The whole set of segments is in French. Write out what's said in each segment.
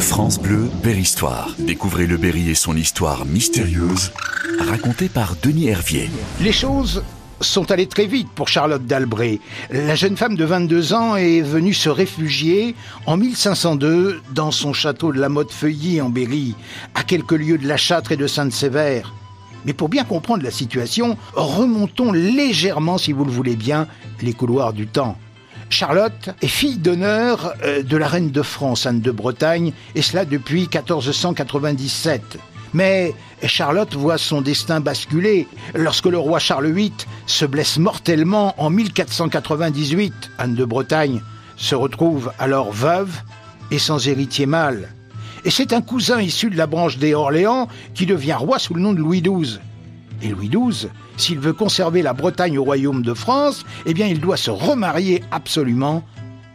France Bleu, Berry-Histoire. Découvrez le Berry et son histoire mystérieuse, racontée par Denis Hervier. Les choses sont allées très vite pour Charlotte d'Albret. La jeune femme de 22 ans est venue se réfugier en 1502 dans son château de la Motte-Feuilly en Berry, à quelques lieues de la Châtre et de Sainte-Sévère. Mais pour bien comprendre la situation, remontons légèrement, si vous le voulez bien, les couloirs du temps. Charlotte est fille d'honneur euh, de la reine de France, Anne de Bretagne, et cela depuis 1497. Mais Charlotte voit son destin basculer lorsque le roi Charles VIII se blesse mortellement en 1498. Anne de Bretagne se retrouve alors veuve et sans héritier mâle. Et c'est un cousin issu de la branche des Orléans qui devient roi sous le nom de Louis XII. Et Louis XII, s'il veut conserver la Bretagne au royaume de France, eh bien il doit se remarier absolument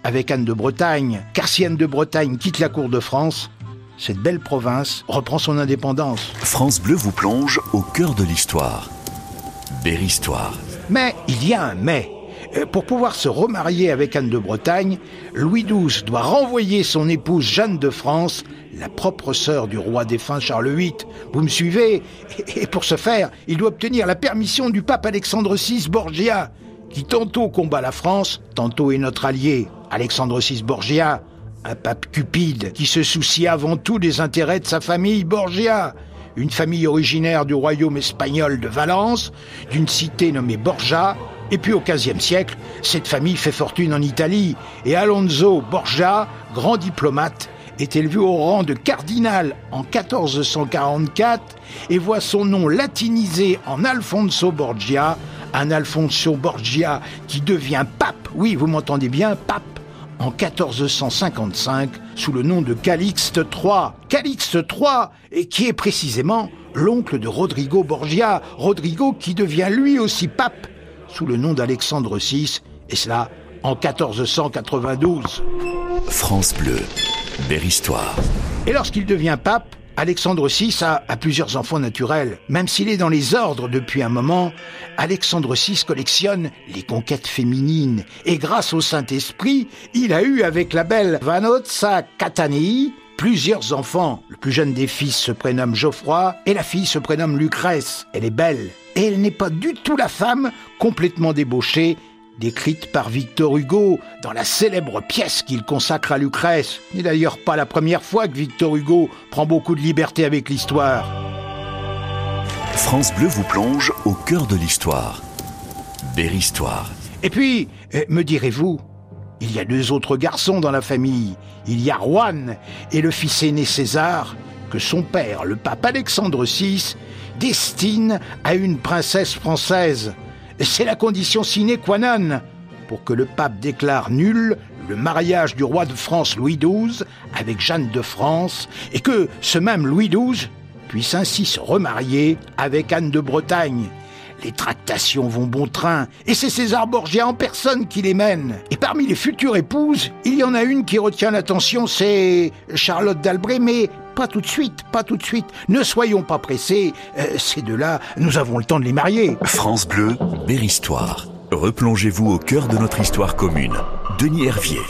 avec Anne de Bretagne. Car si Anne de Bretagne quitte la cour de France, cette belle province reprend son indépendance. France Bleu vous plonge au cœur de l'histoire. Berry-Histoire. Mais il y a un mais. Euh, Pour pouvoir se remarier avec Anne de Bretagne, Louis XII doit renvoyer son épouse Jeanne de France, la propre sœur du roi défunt Charles VIII. Vous me suivez? Et pour ce faire, il doit obtenir la permission du pape Alexandre VI Borgia, qui tantôt combat la France, tantôt est notre allié. Alexandre VI Borgia, un pape cupide qui se soucie avant tout des intérêts de sa famille Borgia, une famille originaire du royaume espagnol de Valence, d'une cité nommée Borgia, et puis au XVe siècle, cette famille fait fortune en Italie, et Alonso Borgia, grand diplomate, est élevé au rang de cardinal en 1444 et voit son nom latinisé en Alfonso Borgia, un Alfonso Borgia qui devient pape, oui vous m'entendez bien, pape, en 1455 sous le nom de Calixte III. Calixte III, et qui est précisément l'oncle de Rodrigo Borgia, Rodrigo qui devient lui aussi pape sous le nom d'Alexandre VI, et cela en 1492. France Bleu, Berry-Histoire. Et lorsqu'il devient pape, Alexandre VI a, a plusieurs enfants naturels. Même s'il est dans les ordres depuis un moment, Alexandre VI collectionne les conquêtes féminines. Et grâce au Saint-Esprit, il a eu avec la belle Vanozza Catanii plusieurs enfants. Le plus jeune des fils se prénomme Geoffroy et la fille se prénomme Lucrèce. Elle est belle. Et elle n'est pas du tout la femme complètement débauchée décrite par Victor Hugo dans la célèbre pièce qu'il consacre à Lucrèce. Ce n'est d'ailleurs pas la première fois que Victor Hugo prend beaucoup de liberté avec l'histoire. France Bleu vous plonge au cœur de l'histoire. Berry-Histoire. Et puis, euh, me direz-vous, il y a deux autres garçons dans la famille. Il y a Juan et le fils aîné César, son père, le pape Alexandre VI, destine à une princesse française. C'est la condition sine qua non pour que le pape déclare nul le mariage du roi de France Louis XII avec Jeanne de France et que ce même Louis XII puisse ainsi se remarier avec Anne de Bretagne. Les tractations vont bon train, et c'est César Borgia en personne qui les mène. Et parmi les futures épouses, il y en a une qui retient l'attention, c'est Charlotte d'Albret, mais pas tout de suite, pas tout de suite. Ne soyons pas pressés, euh, ces deux-là, nous avons le temps de les marier. France Bleu, Berry-Histoire. Replongez-vous au cœur de notre histoire commune. Denis Hervier.